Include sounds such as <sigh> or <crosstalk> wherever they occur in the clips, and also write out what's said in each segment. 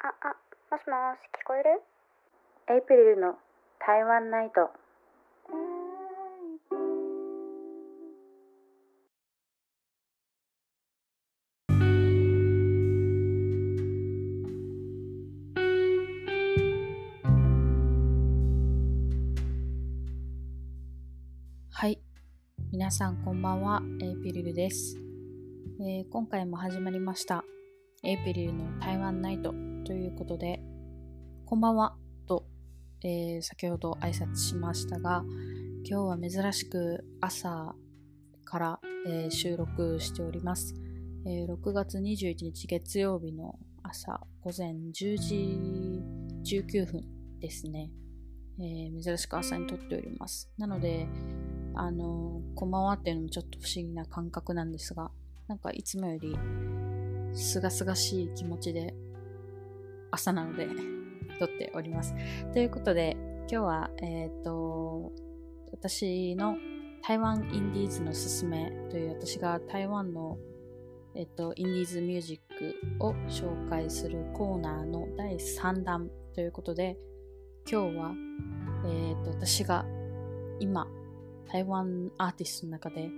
あ、あ、もしもし、聞こえる？エイプリルの台湾ナイト。はい。皆さんこんばんは。エイプリルです。えー今回も始まりました。エイプリルの台湾ナイトということで、こんばんはと、えー先ほど挨拶しましたが、今日は珍しく朝から、えー収録しております、えー6月21日月曜日の朝午前10時19分ですね。えー珍しく朝に撮っております。なので、あのーこんばんはっていうのもちょっと不思議な感覚なんですが、なんかいつもよりすがすがしい気持ちで朝なので撮っております。ということで、今日は、えっ、と、私の台湾インディーズのすすめという私が台湾の、えっ、と、インディーズミュージックを紹介するコーナーの第3弾ということで、今日は、えっ、と、私が今、台湾アーティストの中で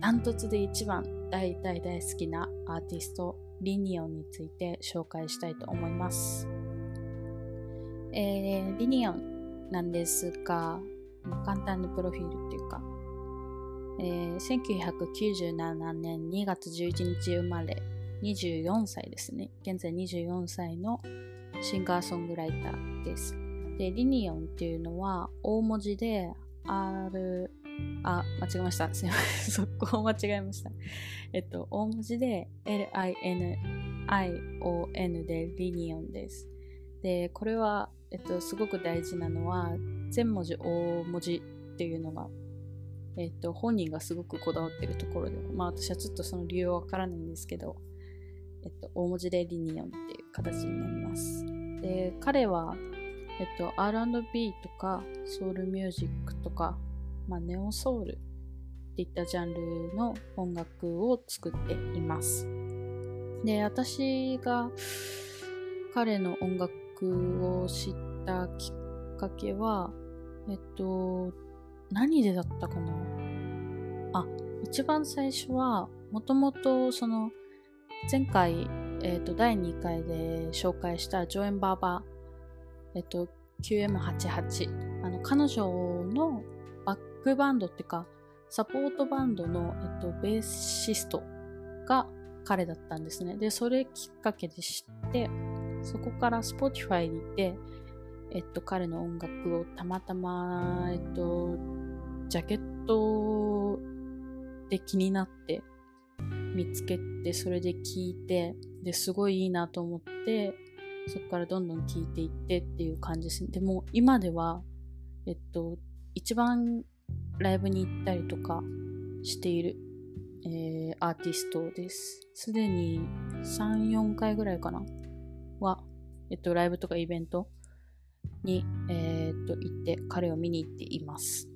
ダントツで一番大大大好きなアーティストリニオンについて紹介したいと思います。えーリニオンなんですが、簡単にプロフィールっていうか、えー1997年2月11日生まれ、24歳ですね。現在24歳のシンガーソングライターです。で、リニオンっていうのは大文字で R、あ、間違えました。すいません。速攻間違えました。えっと、大文字で L-I-N-I-O-N でリニオンです。で、これは、えっと、すごく大事なのは、全文字大文字っていうのが、えっと、本人がすごくこだわってるところで、まあ私はちょっとその理由はわからないんですけど、えっと、大文字でリニオンっていう形になります。で、彼は、えっと、R&B とか、ソウルミュージックとか、まあ、ネオソウルっていったジャンルの音楽を作っています。で、私が彼の音楽を知ったきっかけは、えっと、何でだったかな？あ、一番最初は、もともとその、前回、えっと、第2回で紹介したジョエン・バーバー、えっと、QM88。あの、彼女のックバンドっていうか、サポートバンドの、えっと、ベーシストが彼だったんですね。で、それきっかけで知って、そこから Spotify に行って、えっと、彼の音楽をたまたま、えっと、ジャケットで気になって見つけて、それで聞いて、で、すごいいいなと思って、そこからどんどん聞いていってっていう感じですね。でも今では、えっと、一番ライブに行ったりとかしている、えーアーティストです。すでに3、4回ぐらいかなは、えっと、ライブとかイベントに、えーっと、行って、彼を見に行っています。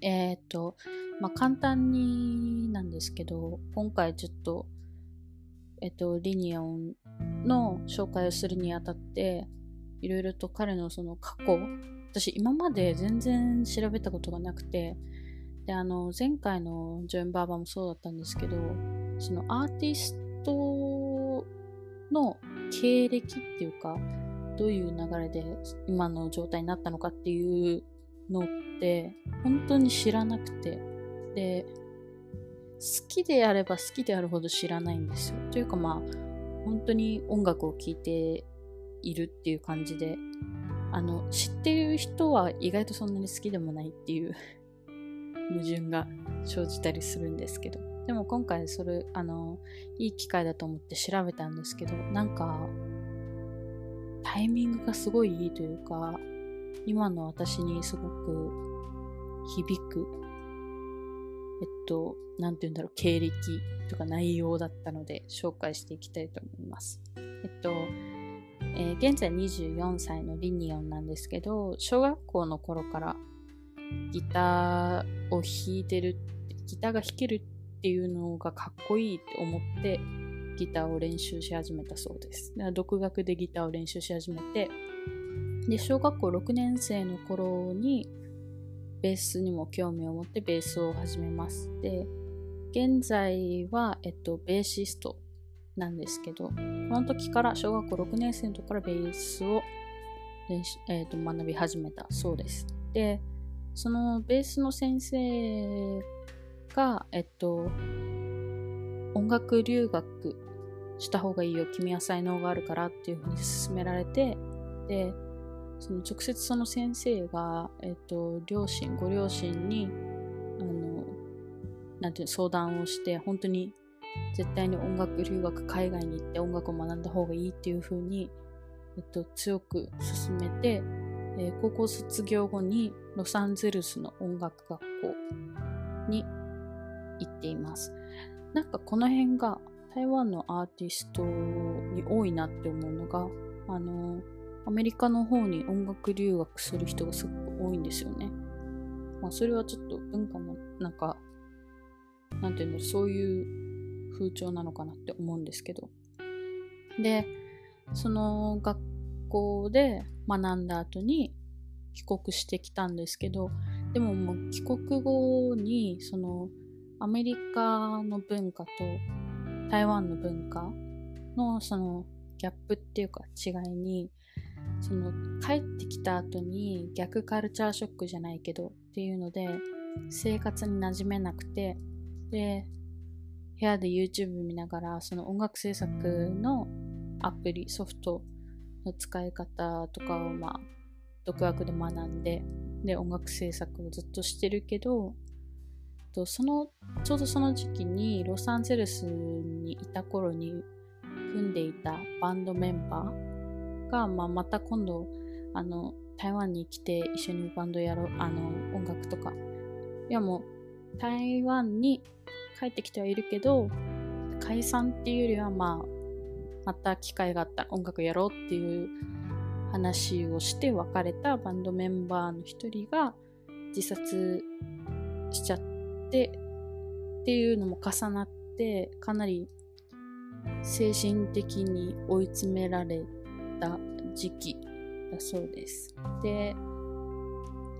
えーっと、まあ、簡単になんですけど、今回ちょっと、えっと、リニオンの紹介をするにあたって、いろいろと彼のその過去、私今まで全然調べたことがなくて、で、あの、前回のジョイン・バーバーもそうだったんですけど、そのアーティストの経歴っていうか、どういう流れで今の状態になったのかっていうのって、本当に知らなくて、で、好きであれば好きであるほど知らないんですよ。というかまあ、本当に音楽を聴いているっていう感じで、あの、知ってる人は意外とそんなに好きでもないっていう <laughs> 矛盾が生じたりするんですけど。でも今回それ、あの、いい機会だと思って調べたんですけど、なんか、タイミングがすごいいいというか、今の私にすごく響く、えっと、なんて言うんだろう、経歴とか内容だったので紹介していきたいと思います。えっと、えー現在24歳のリニオンなんですけど、小学校の頃からギターを弾いてる、ギターが弾けるっていうのがかっこいいって思ってギターを練習し始めたそうです。だから独学でギターを練習し始めて、で、小学校6年生の頃に、ベースにも興味を持ってベースを始めます。で、現在は、えっと、ベーシストなんですけど、この時から、小学校6年生の時からベースを練習、えっと学び始めたそうです。で、そのベースの先生が、えっと、音楽留学した方がいいよ、君は才能があるからっていうふうに勧められて、で、その直接その先生が、えっと、両親、ご両親に、あの、なんていう相談をして、本当に絶対に音楽留学、海外に行って音楽を学んだ方がいいっていうふうに、えっと、強く勧めて、えー高校卒業後にロサンゼルスの音楽学校に行っています。なんかこの辺が台湾のアーティストに多いなって思うのが、あの、アメリカの方に音楽留学する人がすごく多いんですよね。まあそれはちょっと文化の、なんか、なんていうんだ、そういう風潮なのかなって思うんですけど。で、その学校で学んだ後に帰国してきたんですけど、でももう帰国後に、その、アメリカの文化と台湾の文化のそのギャップっていうか違いに、その帰ってきた後に逆カルチャーショックじゃないけどっていうので生活に馴染めなくて、で、部屋で YouTube 見ながらその音楽制作のアプリ、ソフトの使い方とかをまあ独学で学んで、で音楽制作をずっとしてるけど、とそのちょうどその時期にロサンゼルスにいた頃に組んでいたバンドメンバーが、まあ、また今度あの台湾に来て一緒にバンドやろうあの音楽とか。いやもう台湾に帰ってきてはいるけど解散っていうよりはまあまた機会があったら音楽やろうっていう話をして別れたバンドメンバーの一人が自殺しちゃってっていうのも重なってかなり精神的に追い詰められた時期だそうです。で、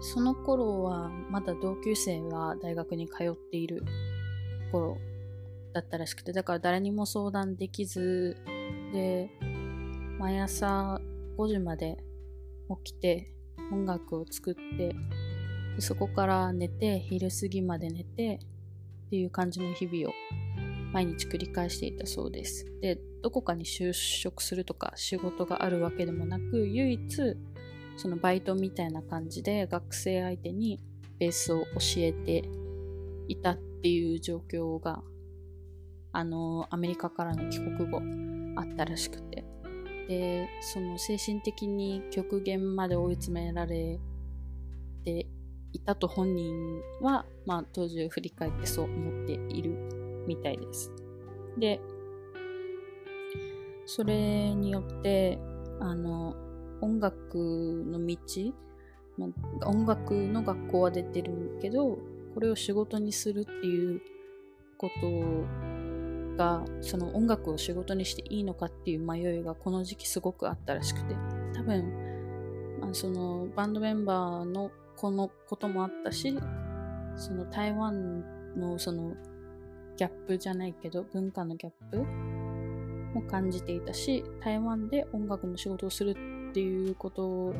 その頃はまだ同級生が大学に通っている頃だったらしくて、だから誰にも相談できず、で、毎朝5時まで起きて音楽を作って、そこから寝て、昼過ぎまで寝てっていう感じの日々を毎日繰り返していたそうです。で、どこかに就職するとか仕事があるわけでもなく、唯一そのバイトみたいな感じで学生相手にベースを教えていたっっていう状況が、あの、アメリカからの帰国後あったらしくて。で、その精神的に極限まで追い詰められていたと本人は、まあ当時を振り返ってそう思っているみたいです。で、それによって、あの、音楽の道、まあ、音楽の学校は出てるけど、これを仕事にするっていうことが、その音楽を仕事にしていいのかっていう迷いがこの時期すごくあったらしくて、多分、まあ、そのバンドメンバーのこのこともあったし、その台湾のそのギャップじゃないけど文化のギャップも感じていたし台湾で音楽の仕事をするっていうことを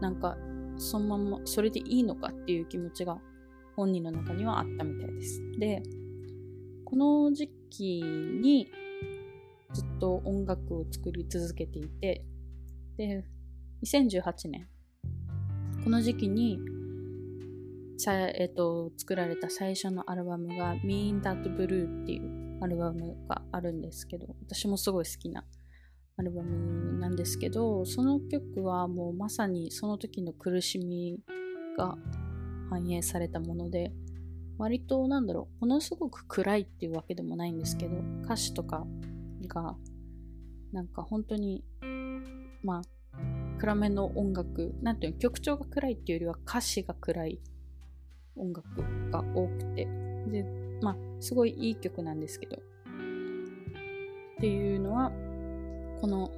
なんかそのままそれでいいのかっていう気持ちが本人の中にはあったみたいです。でこの時期にずっと音楽を作り続けていてで2018年この時期にさ、えっと、作られた最初のアルバムが Me in That Blue っていうアルバムがあるんですけど、私もすごい好きなアルバムなんですけど、その曲はもうまさにその時の苦しみが反映されたもので、割となんだろう、ものすごく暗いっていうわけでもないんですけど、歌詞とかがなんか本当に、まあ、暗めの音楽、なんていうの、曲調が暗いっていうよりは歌詞が暗い音楽が多くて、で、まあ、すごいいい曲なんですけど、っていうのはこの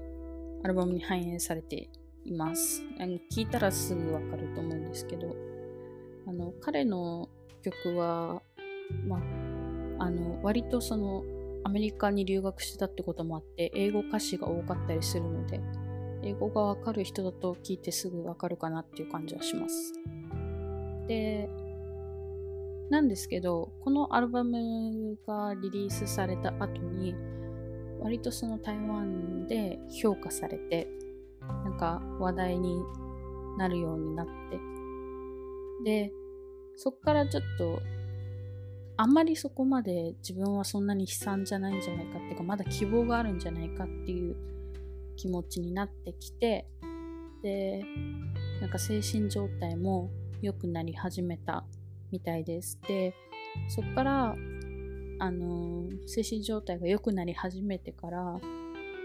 アルバムに反映されています。あの聞いたらすぐわかると思うんですけどあの彼の曲は、まあ、あの割とそのアメリカに留学してたってこともあって英語歌詞が多かったりするので英語がわかる人だと聞いてすぐわかるかなっていう感じはします。でなんですけどこのアルバムがリリースされた後に割とその台湾で評価されてなんか話題になるようになって。でそっからちょっとあんまりそこまで自分はそんなに悲惨じゃないんじゃないかっていうかまだ希望があるんじゃないかっていう気持ちになってきてでなんか精神状態も良くなり始めたみたいです。でそっからあの精神状態が良くなり始めてから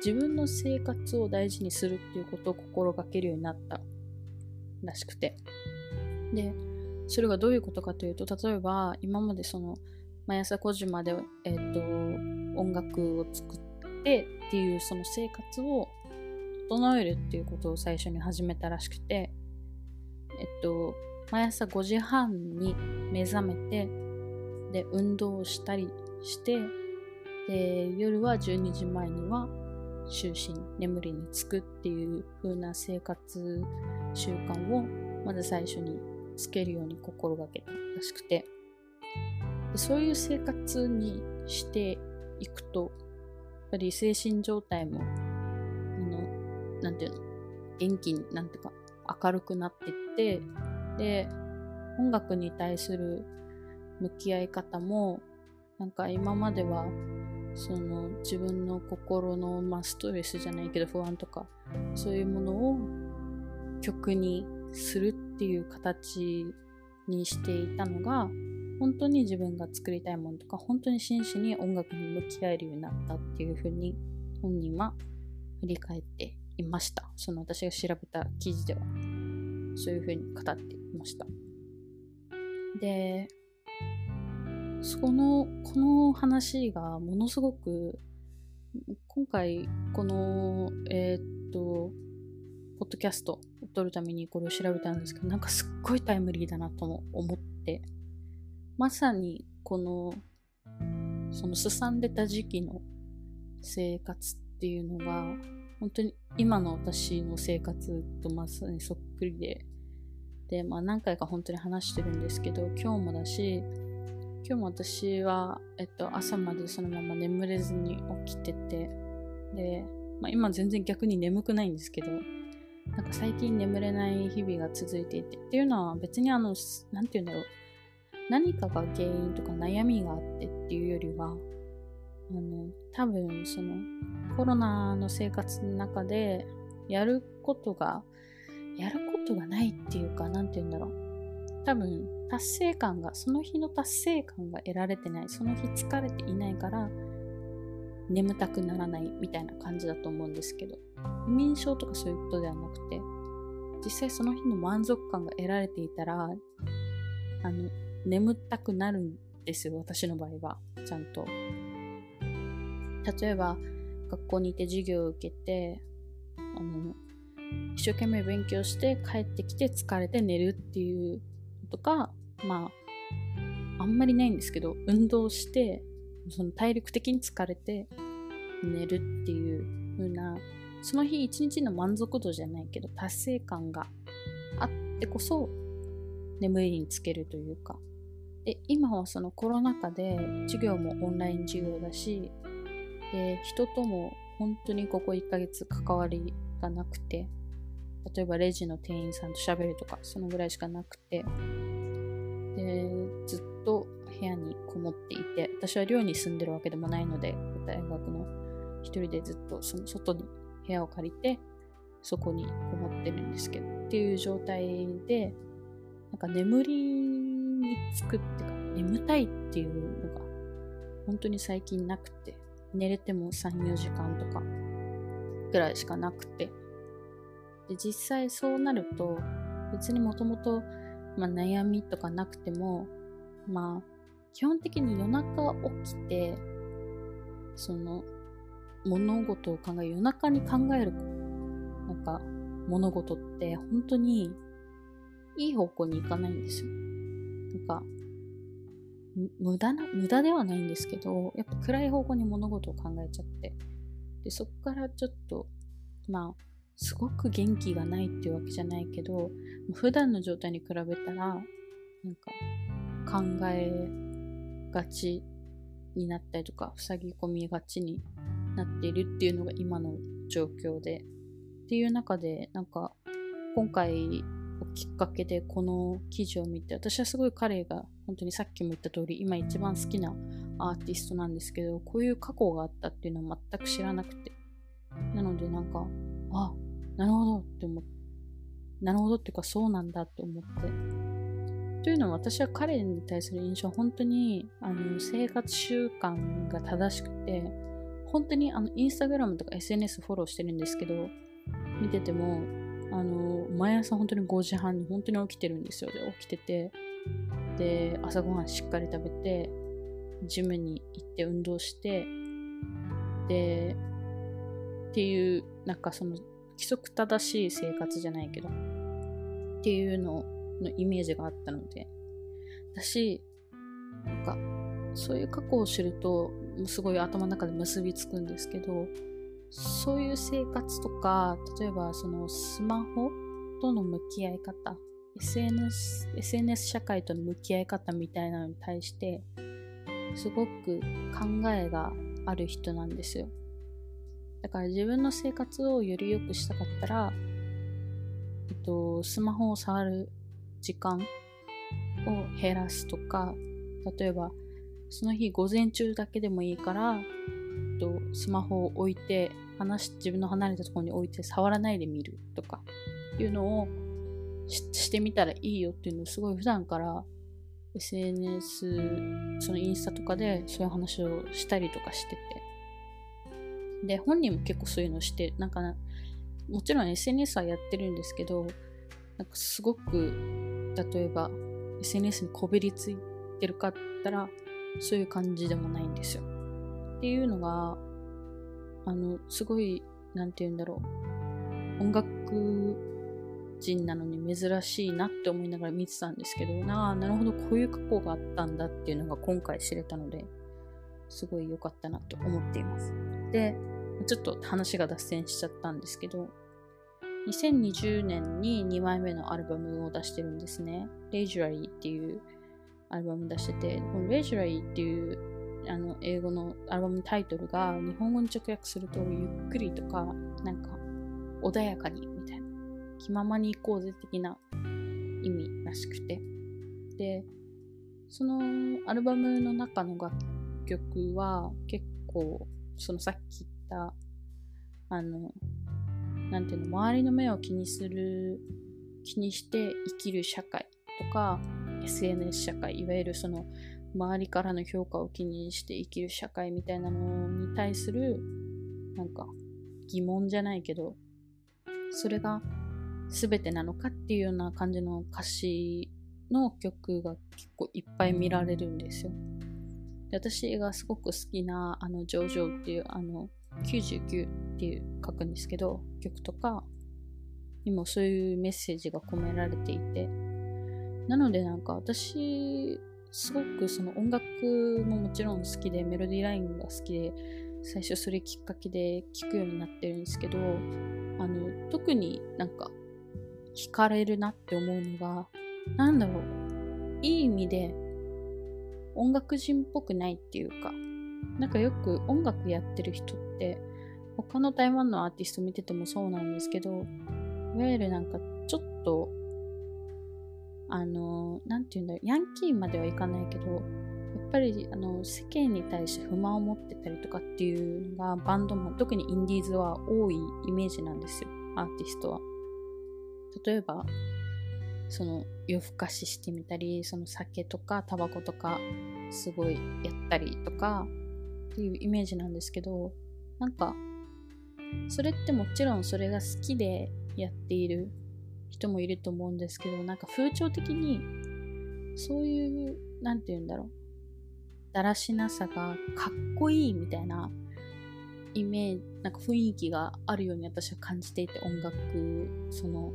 自分の生活を大事にするっていうことを心がけるようになったらしくて。でそれがどういうことかというと例えば今までその毎朝5時まで、えーと、音楽を作ってっていうその生活を整えるっていうことを最初に始めたらしくてえっと毎朝5時半に目覚めてで運動をしたりしてで夜は12時前には就寝眠りにつくっていう風な生活習慣をまず最初につけるように心がけたらしくて。でそういう生活にしていくとやっぱり精神状態もあのなんていうの元気になんていうか明るくなっていってで音楽に対する向き合い方もなんか今まではその自分の心の、まあ、ストレスじゃないけど不安とかそういうものを曲にするっていう形にしていたのが本当に自分が作りたいものとか本当に真摯に音楽に向き合えるようになったっていうふうに本人は振り返っていました。その私が調べた記事では。そういうふうに語っていました。でそのこの話がものすごく今回このえー、っとポッドキャストを撮るためにこれを調べたんですけど、なんかすっごいタイムリーだなとも思って、まさにこの、そのすさんでた時期の生活っていうのが、本当に今の私の生活とまさにそっくりで、で、まあ何回か本当に話してるんですけど、今日もだし、今日も私は、えっと、朝までそのまま眠れずに起きてて、で、まあ、今全然逆に眠くないんですけど、なんか最近眠れない日々が続いていてっていうのは別にあの何て言うんだろう何かが原因とか悩みがあってっていうよりはあの多分そのコロナの生活の中でやることがやることがないっていうか何て言うんだろう多分達成感がその日の達成感が得られてないその日疲れていないから眠たくならないみたいな感じだと思うんですけど不眠症とかそういうことではなくて実際その日の満足感が得られていたらあの眠たくなるんですよ私の場合はちゃんと。例えば学校にいて授業を受けてあの一生懸命勉強して帰ってきて疲れて寝るっていうとかまああんまりないんですけど運動してその体力的に疲れて寝るっていう風なその日一日の満足度じゃないけど達成感があってこそ眠りにつけるというか。で今はそのコロナ禍で授業もオンライン授業だしで人とも本当にここ1ヶ月関わりがなくて例えばレジの店員さんと喋るとかそのぐらいしかなくて。でずっと部屋にこもっていて私は寮に住んでるわけでもないので大学の一人でずっとその外に部屋を借りてそこにこもってるんですけどっていう状態でなんか眠りにつくってか眠たいっていうのが本当に最近なくて寝れても34時間とかぐらいしかなくて。で実際そうなると別にもともと悩みとかなくてもまあ基本的に夜中起きてその物事を考え夜中に考えるなんか物事って本当にいい方向に行かないんですよ。なんか無駄な無駄ではないんですけどやっぱ暗い方向に物事を考えちゃってでそこからちょっとまあすごく元気がないっていうわけじゃないけど普段の状態に比べたらなんか考えがちになったりとか塞ぎ込みがちになっているっていうのが今の状況でっていう中でなんか今回をきっかけでこの記事を見て私はすごい彼が本当にさっきも言った通り今一番好きなアーティストなんですけどこういう過去があったっていうのは全く知らなくて。なのでなんかあなるほどって思って、なるほどっていうかそうなんだって思って。というのは私は彼に対する印象は本当にあの生活習慣が正しくて、本当にあのインスタグラムとか SNS フォローしてるんですけど、見てても、あの、毎朝本当に5時半に本当に起きてるんですよ。で、起きてて、で、朝ごはんしっかり食べて、ジムに行って運動して、で、っていう、なんかその規則正しい生活じゃないけど、っていうののイメージがあったので、私、なんか、そういう過去を知ると、すごい頭の中で結びつくんですけど、そういう生活とか、例えばそのスマホとの向き合い方、SNS, SNS 社会との向き合い方みたいなのに対して、すごく考えがある人なんですよ。だから自分の生活をより良くしたかったら、えっと、スマホを触る時間を減らすとか、例えば、その日午前中だけでもいいから、えっと、スマホを置いて、話自分の離れたところに置いて触らないで見るとかいうのをしてみたらいいよっていうのをすごい普段から SNS、そのインスタとかでそういう話をしたりとかしてて、で、本人も結構そういうのして、なんかな、もちろん SNS はやってるんですけど、なんかすごく、例えば SNS にこびりついてるかったら、そういう感じでもないんですよ。っていうのが、あの、すごい、なんて言うんだろう。音楽人なのに珍しいなって思いながら見てたんですけど、なあ、なるほど、こういう過去があったんだっていうのが今回知れたので、すごい良かったなと思っています。で、ちょっと話が脱線しちゃったんですけど、2020年に2枚目のアルバムを出してるんですね。レイジュラリーっていうアルバム出してて、このレイジュラリーっていうあの英語のアルバムタイトルが日本語に直訳するとゆっくりとか、なんか穏やかにみたいな、気ままに行こうぜ的な意味らしくて。で、そのアルバムの中の楽曲は結構そのさっき言ったあのなんていうの周りの目を気にする気にして生きる社会とか SNS 社会いわゆるその周りからの評価を気にして生きる社会みたいなのに対するなんか疑問じゃないけどそれが全てなのかっていうような感じの歌詞の曲が結構いっぱい見られるんですよ。で私がすごく好きな、あの、ジョージョっていう、あの、99っていう書くんですけど、曲とかにもそういうメッセージが込められていて、なのでなんか私、すごくその音楽ももちろん好きで、メロディーラインが好きで、最初それきっかけで聴くようになってるんですけど、あの、特になんか惹かれるなって思うのが、なんだろう、いい意味で音楽人っぽくないっていうか、なんかよく音楽やってる人って、他の台湾のアーティスト見ててもそうなんですけど、いわゆるなんかちょっと、あの、なんて言うんだろう、ヤンキーまではいかないけど、やっぱりあの世間に対して不満を持ってたりとかっていうのがバンドも特にインディーズは多いイメージなんですよアーティストは。例えばその夜更かししてみたりその酒とかタバコとかすごいやったりとかっていうイメージなんですけどなんかそれってもちろんそれが好きでやっている人もいると思うんですけどなんか風潮的にそういう何て言うんだろうだらしなさがかっこいいみたいなイメージ、なんか雰囲気があるように私は感じていて、音楽、その、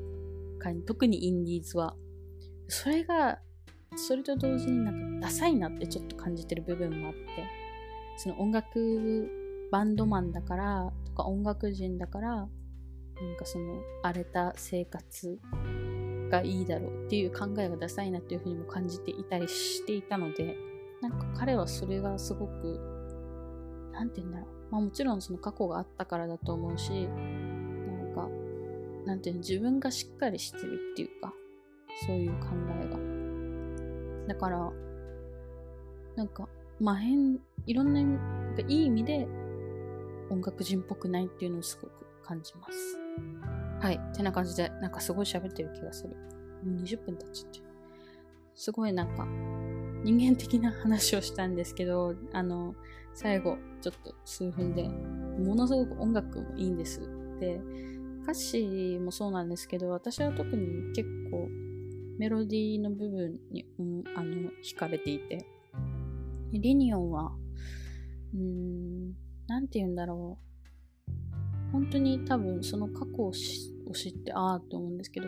特にインディーズは。それが、それと同時になんかダサいなってちょっと感じてる部分もあって、その音楽バンドマンだからとか音楽人だからなんかその荒れた生活がいいだろうっていう考えがダサいなっていうふうにも感じていたりしていたのでなんか彼はそれがすごく何て言うんだろう。まあもちろんその過去があったからだと思うしなんかなんていうの自分がしっかりしてるっていうかそういう考えが。だからなんかまあ変いろんな意味いい意味で音楽人っぽくないっていうのをすごく感じます。はい。てな感じで、なんかすごい喋ってる気がする。もう20分経っちゃって。すごいなんか、人間的な話をしたんですけど、あの、最後、ちょっと数分で、ものすごく音楽もいいんです。で、歌詞もそうなんですけど、私は特に結構、メロディーの部分に、うん、あの、惹かれていて、リニオンは、うーん、なんて言うんだろう。本当に多分その過去を知ってああって思うんですけど、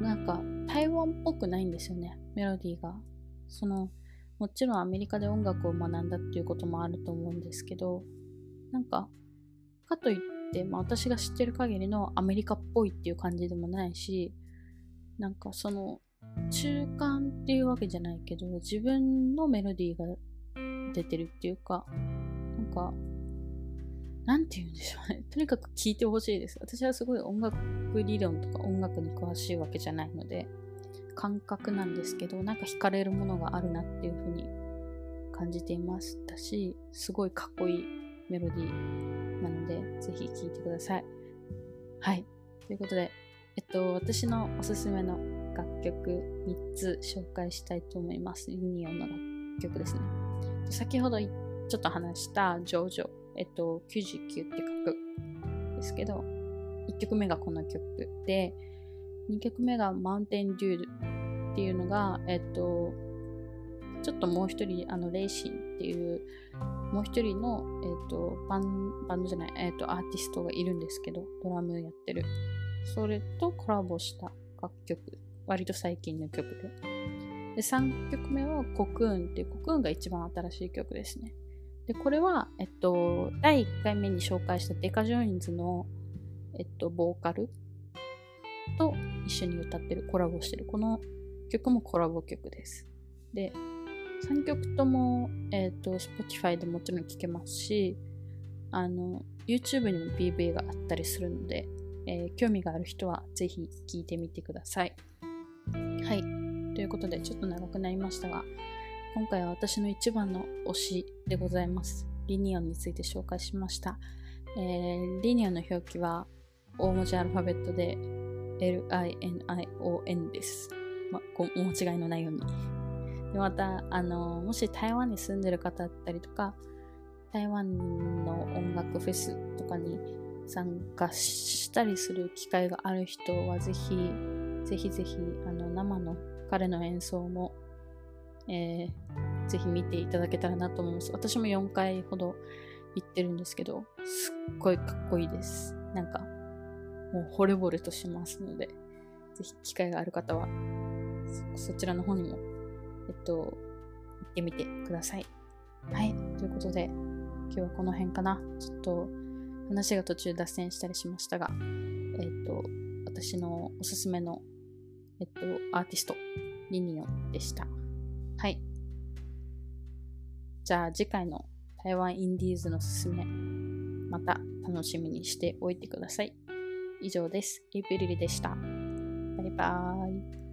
なんか台湾っぽくないんですよね、メロディーが。その、もちろんアメリカで音楽を学んだっていうこともあると思うんですけど、なんか、かといって、まあ、私が知ってる限りのアメリカっぽいっていう感じでもないし、なんかその、中間っていうわけじゃないけど、自分のメロディーが出てるっていうか、なんか、なんて言うんでしょうね。<laughs> とにかく聞いてほしいです。私はすごい音楽理論とか音楽に詳しいわけじゃないので、感覚なんですけど、なんか惹かれるものがあるなっていうふうに感じていましたし、すごいかっこいいメロディーなので、ぜひ聴いてください。はい。ということで、えっと、私のおすすめの楽曲3つ紹介したいと思います。リニオンの楽曲ですね。先ほどちょっと話したジョージョ、えっと、99って書くですけど、1曲目がこの曲で、2曲目がマウンテンデュールっていうのが、えっと、ちょっともう一人、あの、レイシンっていう、もう一人の、えっと、バン、バンドじゃない、えっと、アーティストがいるんですけど、ドラムやってる。それとコラボした楽曲。割と最近の曲で。で、3曲目はコクーンっていう、コクーンが一番新しい曲ですね。で、これは、えっと、第1回目に紹介した Deca Joins の、えっと、ボーカルと一緒に歌ってる、コラボしてる。この曲もコラボ曲です。で、3曲とも、えっと、Spotify でもちろん聴けますし、あの、YouTube にも PV があったりするので、えー、興味がある人はぜひ聴いてみてください。はい。ということで、ちょっと長くなりましたが、今回は私の一番の推しでございます。リニオンについて紹介しました。えー、リニオンの表記は大文字アルファベットで LINION です。ま、お間違いのないように。でまた、あの、もし台湾に住んでる方だったりとか、台湾の音楽フェスとかに参加したりする機会がある人はぜひ、ぜひぜひ、あの、生の彼の演奏も、えー、ぜひ見ていただけたらなと思います。私も4回ほど行ってるんですけど、すっごいかっこいいです。なんか、もう惚れ惚れとしますので、ぜひ機会がある方は、そちらの方にも、えっと、行ってみてください。はい。ということで、今日はこの辺かな。ちょっと、話が途中脱線したりしましたが、えっと、私のおすすめのえっと、アーティスト、リニオンでした。はい。じゃあ次回の台湾インディーズのすすめ、また楽しみにしておいてください。以上です。リプリリでした。バイバーイ。